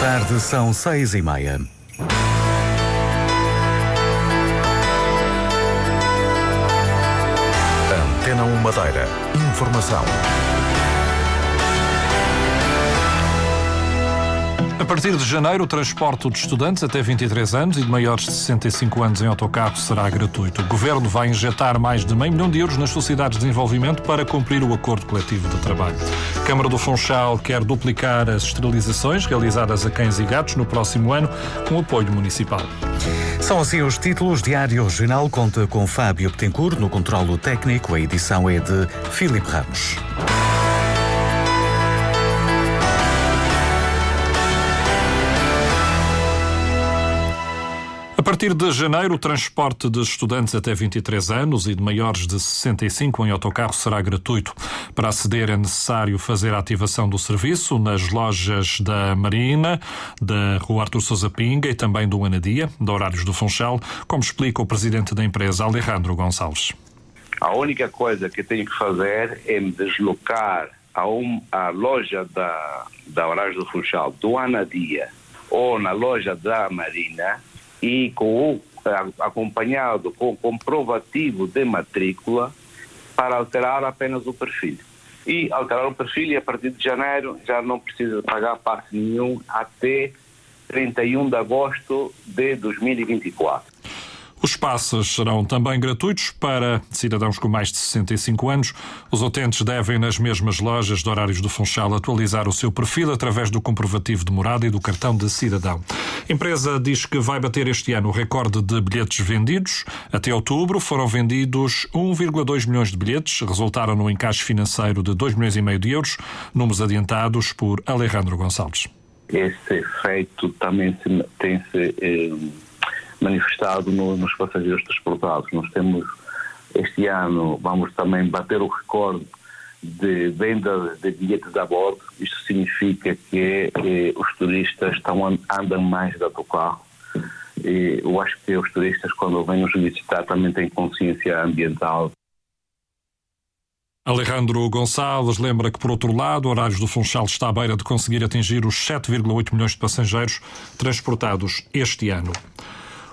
tarde, são seis e meia. Antena 1 Madeira. Informação. A partir de janeiro, o transporte de estudantes até 23 anos e de maiores de 65 anos em autocarro será gratuito. O Governo vai injetar mais de meio milhão de euros nas sociedades de desenvolvimento para cumprir o acordo coletivo de trabalho. Câmara do Funchal quer duplicar as esterilizações realizadas a cães e gatos no próximo ano com apoio municipal. São assim os títulos. Diário Regional conta com Fábio Betancourt no controlo técnico. A edição é de Filipe Ramos. A partir de janeiro, o transporte de estudantes até 23 anos e de maiores de 65 em autocarro será gratuito. Para aceder é necessário fazer a ativação do serviço nas lojas da Marina, da Rua Artur Sousa Pinga e também do Anadia, de horários do Funchal, como explica o presidente da empresa, Alejandro Gonçalves. A única coisa que tenho que fazer é me deslocar a, um, loja da, da Horários do Funchal, do Anadia, ou na loja da Marina, e com acompanhado com comprovativo de matrícula para alterar apenas o perfil. E alterar o perfil e a partir de janeiro já não precisa pagar parte nenhum até 31 de agosto de 2024. Os passos serão também gratuitos para cidadãos com mais de 65 anos. Os utentes devem, nas mesmas lojas de horários do Funchal, atualizar o seu perfil através do comprovativo de morada e do cartão de cidadão. A empresa diz que vai bater este ano o recorde de bilhetes vendidos. Até outubro foram vendidos 1,2 milhões de bilhetes, resultaram no encaixe financeiro de 2 milhões e meio de euros, números adiantados por Alejandro Gonçalves. Esse efeito também tem-se. Manifestado no, nos passageiros transportados. Nós temos, este ano, vamos também bater o recorde de venda de bilhetes a bordo. Isto significa que eh, os turistas estão, andam mais de autocarro. E eu acho que os turistas, quando vêm nos visitar, também têm consciência ambiental. Alejandro Gonçalves lembra que, por outro lado, Horários do Funchal está à beira de conseguir atingir os 7,8 milhões de passageiros transportados este ano.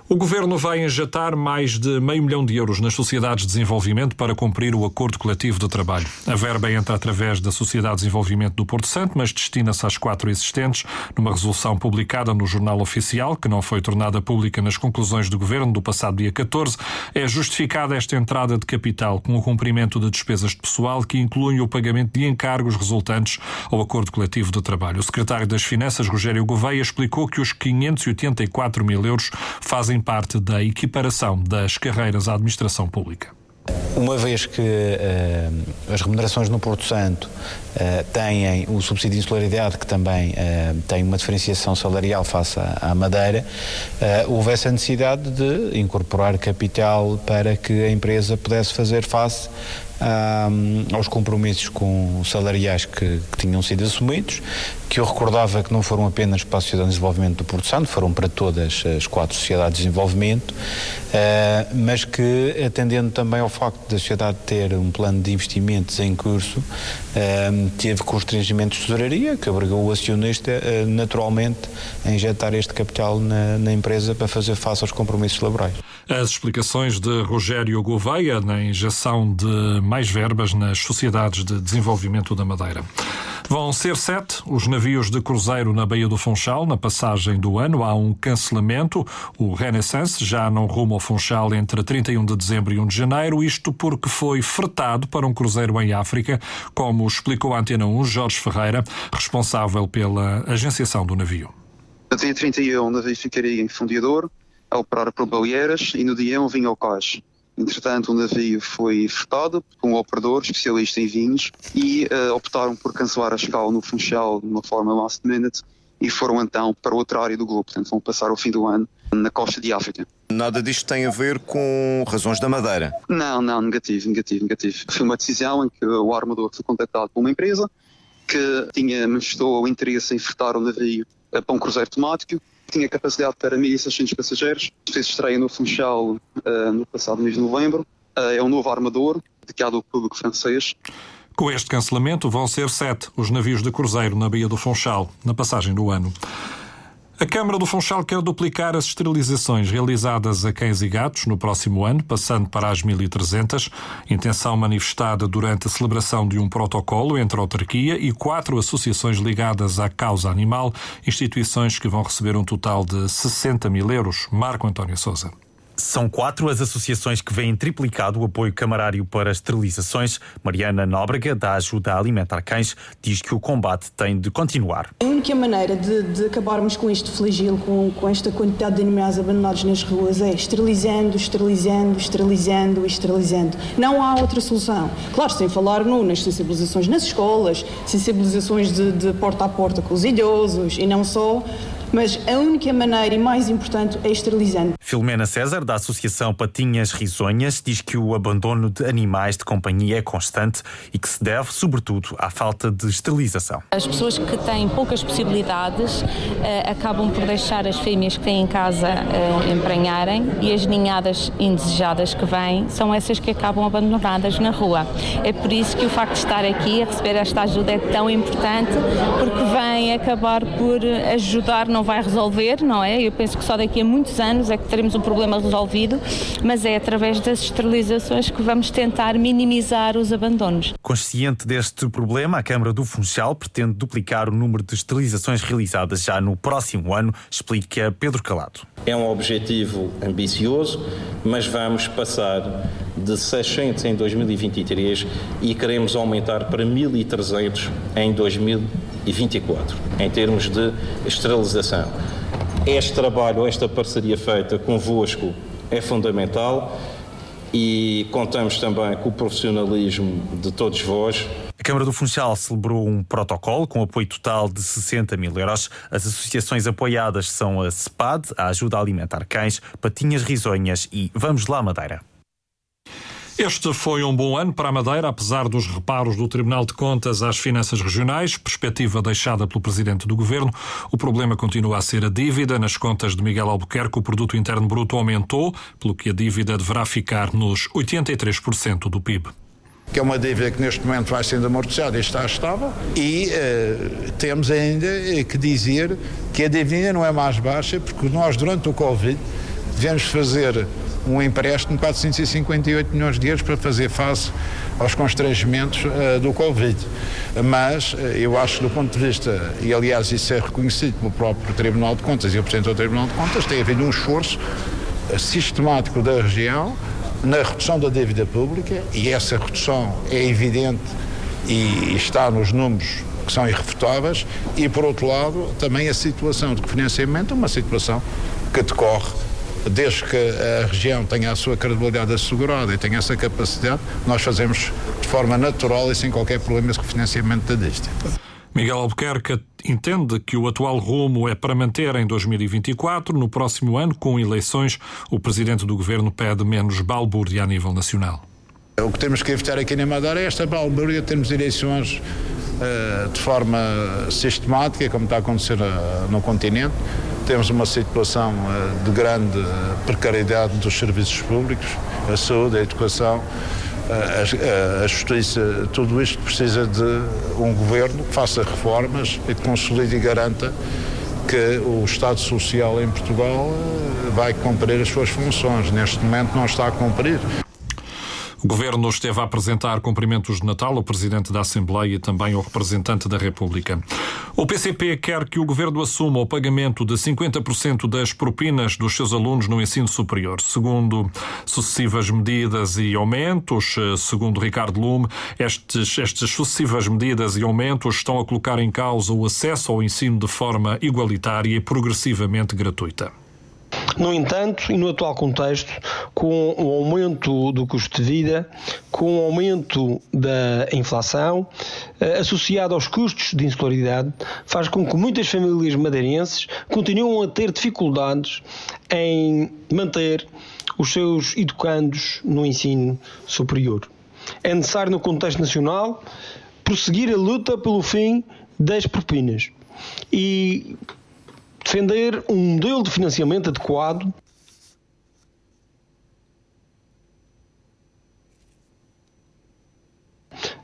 O governo vai injetar mais de meio milhão de euros nas sociedades de desenvolvimento para cumprir o acordo coletivo de trabalho. A verba entra através da Sociedade de Desenvolvimento do Porto Santo, mas destina-se às quatro existentes, numa resolução publicada no Jornal Oficial, que não foi tornada pública nas conclusões do governo do passado dia 14. É justificada esta entrada de capital com o cumprimento de despesas de pessoal que incluem o pagamento de encargos resultantes ao acordo coletivo de trabalho. O secretário das Finanças, Rogério Gouveia, explicou que os 584 mil euros fazem fazem parte da equiparação das carreiras à administração pública. Uma vez que uh, as remunerações no Porto Santo uh, têm o subsídio de insularidade, que também uh, tem uma diferenciação salarial face à, à Madeira, houve essa necessidade de incorporar capital para que a empresa pudesse fazer face aos compromissos com salariais que, que, tinham sido assumidos, que eu recordava que não foram apenas para a Sociedade de Desenvolvimento do Porto Santo, foram para todas as quatro sociedades de desenvolvimento, uh, mas que, atendendo também ao facto da sociedade ter um plano de investimentos em curso, teve constrangimentos de tesouraria, que obrigou o acionista, naturalmente, a injetar este capital na, na empresa para fazer face aos compromissos laborais. As explicações de Rogério Gouveia na injeção de mais verbas nas sociedades de desenvolvimento da Madeira. Vão ser sete os navios de cruzeiro na Baía do Funchal na passagem do ano. Há um cancelamento. O Renaissance já não rumo ao Funchal entre 31 de dezembro e 1 de janeiro, isto porque foi fretado para um cruzeiro em África, como explicou a Antena 1 Jorge Ferreira, responsável pela agenciação do navio. No dia 31 o navio ficaria em Fundiador, a operar por Baleeiras e no dia 1 vinha ao Cais. Entretanto, o navio foi fretado por um operador especialista em vinhos e uh, optaram por cancelar a escala no Funchal de uma forma last minute e foram então para outra área do globo, portanto vão passar o fim do ano na costa de África. Nada disto tem a ver com razões da Madeira? Não, não, negativo, negativo, negativo. Foi uma decisão em que o armador foi contactado por uma empresa que tinha manifestou o interesse em fretar o navio para um cruzeiro temático tinha capacidade para 1.600 passageiros. Fez estreia no Funchal uh, no passado mês de novembro. Uh, é um novo armador, dedicado ao público francês. Com este cancelamento, vão ser sete os navios de cruzeiro na Baía do Funchal, na passagem do ano. A Câmara do Funchal quer duplicar as esterilizações realizadas a cães e gatos no próximo ano, passando para as 1.300. Intenção manifestada durante a celebração de um protocolo entre a autarquia e quatro associações ligadas à causa animal, instituições que vão receber um total de 60 mil euros. Marco António Souza. São quatro as associações que vêm triplicado o apoio camarário para esterilizações. Mariana Nóbrega, da Ajuda a Alimentar Cães, diz que o combate tem de continuar. A única maneira de, de acabarmos com este flagelo, com, com, esta quantidade de animais abandonados nas ruas, é esterilizando, esterilizando, esterilizando, esterilizando. Não há outra solução. Claro, sem falar no, nas sensibilizações nas escolas, sensibilizações de, de porta a porta com os idosos e não só mas a única maneira e mais importante é esterilizando. Filomena César, da Associação Patinhas Risonhas, diz que o abandono de animais de companhia é constante e que se deve, sobretudo, à falta de esterilização. As pessoas que têm poucas possibilidades eh, acabam por deixar as fêmeas que têm em casa eh, emprenharem e as ninhadas indesejadas que vêm são essas que acabam abandonadas na rua. É por isso que o facto de estar aqui a receber esta ajuda é tão importante, porque vem acabar por ajudar, não vai resolver, não é? Eu penso que só daqui a muitos anos é que teremos um problema resolvido, mas é através das esterilizações que vamos tentar minimizar os abandonos. Consciente deste problema, a Câmara do Funchal pretende duplicar o número de esterilizações realizadas já no próximo ano, explica Pedro Calado. É um objetivo ambicioso, mas vamos passar de 600 em 2023 e queremos aumentar para 1.300 em 2024, em termos de esterilização. Este trabalho, esta parceria feita convosco é fundamental e contamos também com o profissionalismo de todos vós. A Câmara do Funchal celebrou um protocolo com apoio total de 60 mil euros. As associações apoiadas são a CEPAD, a Ajuda a Alimentar Cães, Patinhas Risonhas e Vamos Lá Madeira. Este foi um bom ano para a Madeira, apesar dos reparos do Tribunal de Contas às finanças regionais, perspectiva deixada pelo Presidente do Governo. O problema continua a ser a dívida. Nas contas de Miguel Albuquerque, o produto interno bruto aumentou, pelo que a dívida deverá ficar nos 83% do PIB que é uma dívida que neste momento vai sendo amortizada e está estável, e uh, temos ainda que dizer que a dívida não é mais baixa, porque nós, durante o Covid, devemos fazer um empréstimo de 458 milhões de euros para fazer face aos constrangimentos uh, do Covid. Mas uh, eu acho que do ponto de vista, e aliás isso é reconhecido pelo próprio Tribunal de Contas e o Presidente do Tribunal de Contas, tem havido um esforço uh, sistemático da região na redução da dívida pública e essa redução é evidente e está nos números que são irrefutáveis e por outro lado também a situação de financiamento é uma situação que decorre desde que a região tenha a sua credibilidade assegurada e tenha essa capacidade, nós fazemos de forma natural e sem qualquer problema esse refinanciamento da dívida. Miguel Albuquerque entende que o atual rumo é para manter em 2024. No próximo ano, com eleições, o presidente do governo pede menos balbúrdia a nível nacional. O que temos que evitar aqui na Madeira é esta balbúrdia, temos eleições uh, de forma sistemática, como está a acontecer uh, no continente temos uma situação eh, de grande precariedade dos serviços públicos, a saúde, a educação, eh, a, a, justiça, tudo isto precisa de um governo que faça reformas e que consolide e garanta que o Estado Social em Portugal eh, vai cumprir as suas funções. Neste momento não está a cumprir. O Governo esteve a apresentar cumprimentos de Natal ao Presidente da Assembleia e também ao representante da República. O PCP quer que o Governo assuma o pagamento de 50% das propinas dos seus alunos no ensino superior. Segundo sucessivas medidas e aumentos, segundo Ricardo Lume, estes, estas sucessivas medidas e aumentos estão a colocar em causa o acesso ao ensino de forma igualitária e progressivamente gratuita. No entanto, e no atual contexto, com o aumento do custo de vida, com o aumento da inflação, eh, associado aos custos de insularidade, faz com que muitas famílias madeirenses continuem a ter dificuldades em manter os seus educandos no ensino superior. É necessário, no contexto nacional, prosseguir a luta pelo fim das propinas. E defender um modelo de financiamento adequado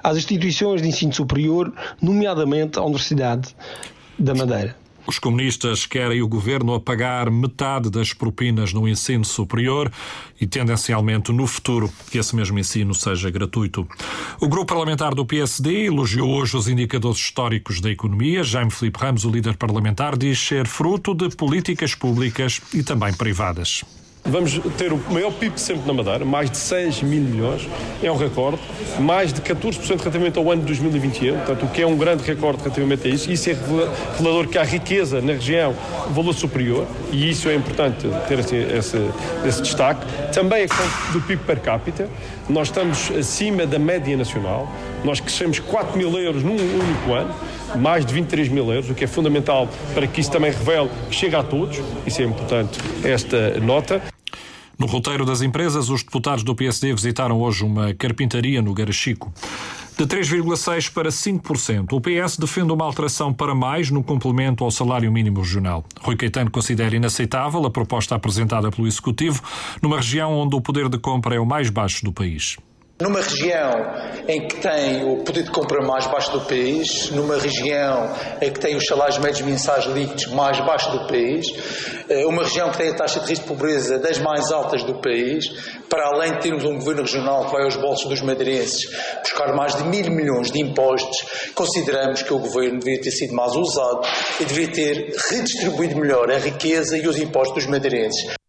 às instituições de ensino superior, nomeadamente à Universidade da Madeira. Os comunistas querem o governo a pagar metade das propinas no ensino superior e, tendencialmente, no futuro, que esse mesmo ensino seja gratuito. O grupo parlamentar do PSD elogiou hoje os indicadores históricos da economia. Jaime Felipe Ramos, o líder parlamentar, diz ser fruto de políticas públicas e também privadas. Vamos ter o maior PIB sempre na Madeira, mais de 6 mil milhões, é um recorde, mais de 14% relativamente ao ano de 2021, portanto, o que é um grande recorde relativamente a isso. Isso é revelador que há riqueza na região, valor superior, e isso é importante ter esse, esse, esse destaque. Também a questão do PIB per capita, nós estamos acima da média nacional, nós crescemos 4 mil euros num único ano, mais de 23 mil euros, o que é fundamental para que isso também revele que chega a todos, isso é importante, esta nota. No roteiro das empresas, os deputados do PSD visitaram hoje uma carpintaria no Garachico. De 3,6% para 5%. O PS defende uma alteração para mais no complemento ao salário mínimo regional. Rui Caetano considera inaceitável a proposta apresentada pelo Executivo numa região onde o poder de compra é o mais baixo do país. Numa região em que tem o poder de compra mais baixo do país, numa região em que tem os salários médios mensais líquidos mais baixos do país, eh, uma região que tem a taxa de risco de pobreza das mais altas do país, para além de termos um governo regional que vai aos bolsos dos madeirenses buscar mais de mil milhões de impostos, consideramos que o governo deveria ter sido mais usado e deveria ter redistribuído melhor a riqueza e os impostos dos madeirenses.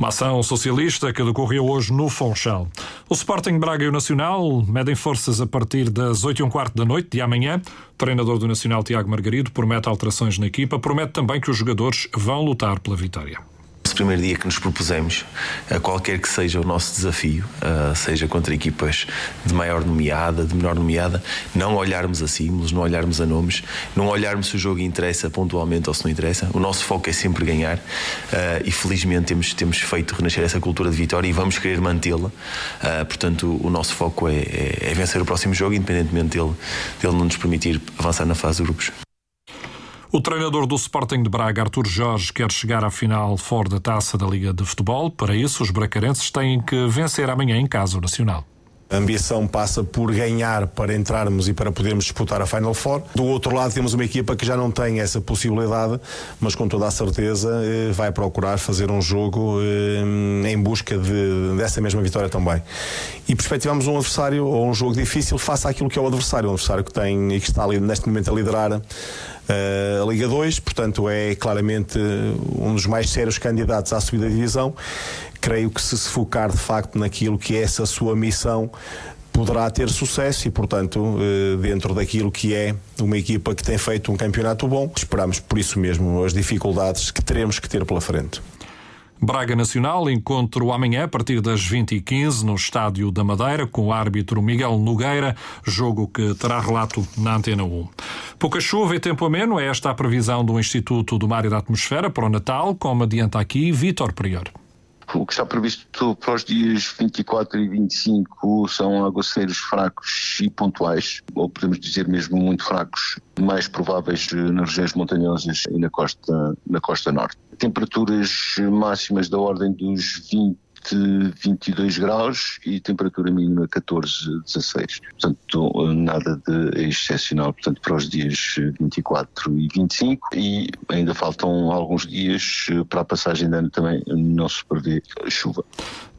Uma ação socialista que decorreu hoje no Funchal. O Sporting Braga e o Nacional medem forças a partir das 8 e um quarto da noite de amanhã. O treinador do Nacional, Tiago Margarido, promete alterações na equipa, promete também que os jogadores vão lutar pela vitória primeiro dia que nos propusemos, qualquer que seja o nosso desafio, seja contra equipas de maior nomeada, de menor nomeada, não olharmos a símbolos, não olharmos a nomes, não olharmos se o jogo interessa pontualmente ou se não interessa. O nosso foco é sempre ganhar e felizmente temos, temos feito renascer essa cultura de vitória e vamos querer mantê-la. Portanto, o nosso foco é, é, é vencer o próximo jogo, independentemente dele, dele não nos permitir avançar na fase de grupos. O treinador do Sporting de Braga, Artur Jorge, quer chegar à final fora da taça da Liga de Futebol. Para isso, os bracarenses têm que vencer amanhã em casa o Nacional. A ambição passa por ganhar para entrarmos e para podermos disputar a Final Four. Do outro lado, temos uma equipa que já não tem essa possibilidade, mas com toda a certeza eh, vai procurar fazer um jogo eh, em busca de, dessa mesma vitória também. E perspectivamos um adversário ou um jogo difícil face àquilo que é o adversário, um adversário que tem e que está ali neste momento a liderar a Liga 2, portanto é claramente um dos mais sérios candidatos à subida de divisão. Creio que se se focar de facto naquilo que é essa sua missão, poderá ter sucesso e, portanto, eh, dentro daquilo que é uma equipa que tem feito um campeonato bom, esperamos por isso mesmo as dificuldades que teremos que ter pela frente. Braga Nacional, encontro amanhã a partir das 20h15 no Estádio da Madeira com o árbitro Miguel Nogueira, jogo que terá relato na Antena 1. Pouca chuva e tempo ameno é esta a previsão do Instituto do Mar e da Atmosfera para o Natal, como adianta aqui Vítor Prior. O que está previsto para os dias 24 e 25 são aguaceiros fracos e pontuais, ou podemos dizer mesmo muito fracos, mais prováveis nas regiões montanhosas e na costa, na costa norte. Temperaturas máximas da ordem dos 20 22 graus e temperatura mínima 14, 16. Portanto, nada de excepcional portanto, para os dias 24 e 25 e ainda faltam alguns dias para a passagem de ano também não se prevê chuva.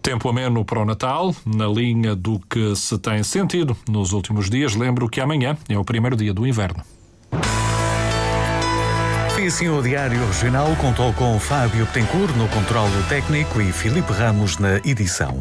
Tempo ameno para o Natal, na linha do que se tem sentido nos últimos dias. Lembro que amanhã é o primeiro dia do inverno. Assim o Diário Regional contou com Fábio Betancourt no controlo técnico e Filipe Ramos na edição.